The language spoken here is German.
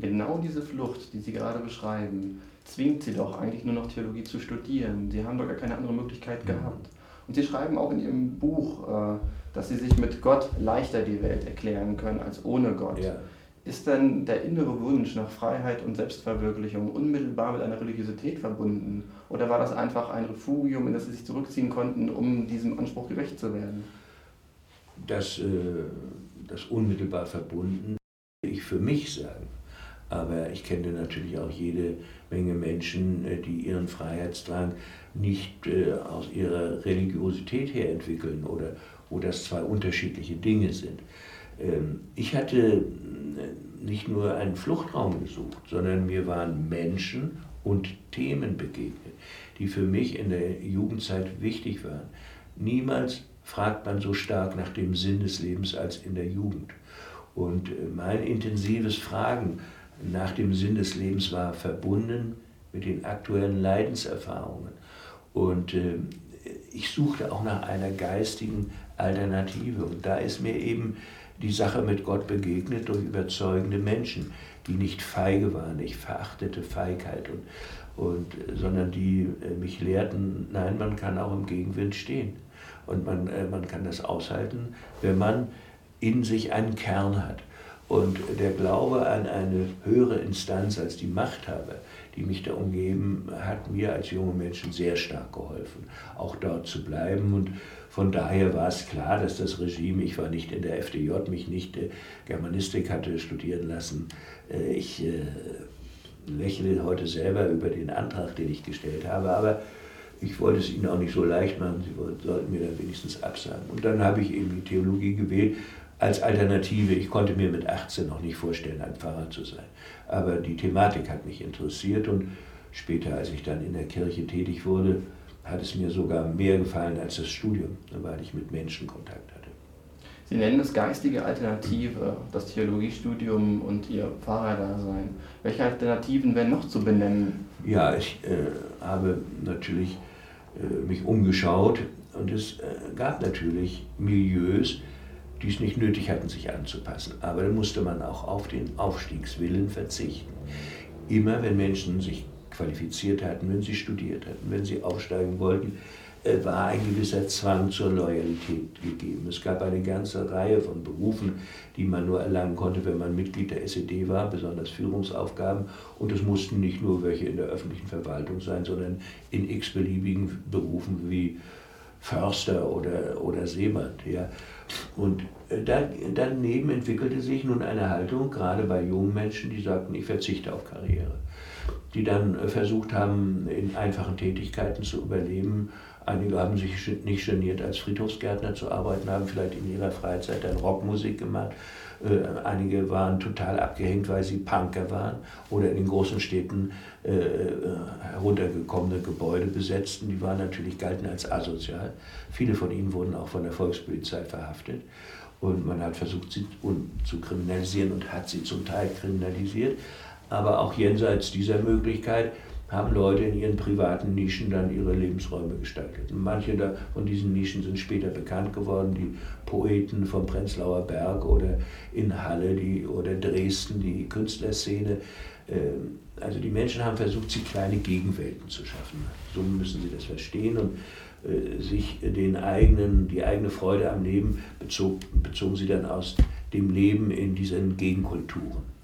Genau diese Flucht, die Sie gerade beschreiben, zwingt Sie doch eigentlich nur noch Theologie zu studieren. Sie haben doch gar keine andere Möglichkeit gehabt. Und Sie schreiben auch in Ihrem Buch, äh, dass Sie sich mit Gott leichter die Welt erklären können als ohne Gott. Ja. Ist denn der innere Wunsch nach Freiheit und Selbstverwirklichung unmittelbar mit einer Religiosität verbunden? Oder war das einfach ein Refugium, in das Sie sich zurückziehen konnten, um diesem Anspruch gerecht zu werden? Das, äh, das unmittelbar verbunden, ich für mich sagen. Aber ich kenne natürlich auch jede Menge Menschen, äh, die ihren Freiheitsdrang nicht äh, aus ihrer Religiosität her entwickeln oder wo das zwei unterschiedliche Dinge sind. Ähm, ich hatte äh, nicht nur einen Fluchtraum gesucht, sondern mir waren Menschen und Themen begegnet, die für mich in der Jugendzeit wichtig waren. Niemals fragt man so stark nach dem Sinn des Lebens als in der Jugend. Und mein intensives Fragen nach dem Sinn des Lebens war verbunden mit den aktuellen Leidenserfahrungen. Und äh, ich suchte auch nach einer geistigen Alternative. Und da ist mir eben die Sache mit Gott begegnet durch überzeugende Menschen, die nicht feige waren. Ich verachtete Feigheit, und, und, sondern die äh, mich lehrten, nein, man kann auch im Gegenwind stehen. Und man, äh, man kann das aushalten, wenn man in sich einen Kern hat. Und der Glaube an eine höhere Instanz als die Machthaber, die mich da umgeben, hat mir als junge Menschen sehr stark geholfen, auch dort zu bleiben. Und von daher war es klar, dass das Regime, ich war nicht in der FDJ, mich nicht äh, Germanistik hatte studieren lassen. Äh, ich äh, lächle heute selber über den Antrag, den ich gestellt habe, aber ich wollte es ihnen auch nicht so leicht machen, sie sollten mir dann wenigstens absagen. Und dann habe ich eben die Theologie gewählt als Alternative. Ich konnte mir mit 18 noch nicht vorstellen, ein Pfarrer zu sein. Aber die Thematik hat mich interessiert und später, als ich dann in der Kirche tätig wurde, hat es mir sogar mehr gefallen als das Studium, weil ich mit Menschen Kontakt hatte. Sie nennen es geistige Alternative, das Theologiestudium und Ihr Pfarrerdasein. Welche Alternativen wären noch zu benennen? Ja, ich äh, habe natürlich äh, mich umgeschaut und es äh, gab natürlich Milieus, die es nicht nötig hatten, sich anzupassen. Aber da musste man auch auf den Aufstiegswillen verzichten. Immer wenn Menschen sich qualifiziert hatten, wenn sie studiert hatten, wenn sie aufsteigen wollten, äh, war ein gewisser Zwang zur Loyalität gegeben. Es gab eine ganze Reihe von Berufen, die man nur erlangen konnte, wenn man Mitglied der SED war, besonders Führungsaufgaben. Und es mussten nicht nur welche in der öffentlichen Verwaltung sein, sondern in x-beliebigen Berufen wie Förster oder, oder Seemann. Ja. Und äh, daneben entwickelte sich nun eine Haltung, gerade bei jungen Menschen, die sagten, ich verzichte auf Karriere. Die dann äh, versucht haben, in einfachen Tätigkeiten zu überleben. Einige haben sich nicht geniert, als Friedhofsgärtner zu arbeiten, haben vielleicht in ihrer Freizeit dann Rockmusik gemacht. Äh, einige waren total abgehängt, weil sie Punker waren oder in den großen Städten äh, heruntergekommene Gebäude besetzten. Die waren natürlich galten als asozial. Viele von ihnen wurden auch von der Volkspolizei verhaftet. Und man hat versucht, sie zu kriminalisieren und hat sie zum Teil kriminalisiert. Aber auch jenseits dieser Möglichkeit haben Leute in ihren privaten Nischen dann ihre Lebensräume gestaltet. Und manche von diesen Nischen sind später bekannt geworden, die Poeten vom Prenzlauer Berg oder in Halle die, oder Dresden, die Künstlerszene. Ähm, also die Menschen haben versucht, sich kleine Gegenwelten zu schaffen. So müssen sie das verstehen und äh, sich den eigenen, die eigene Freude am Leben bezog, bezogen sie dann aus dem Leben in diesen Gegenkulturen.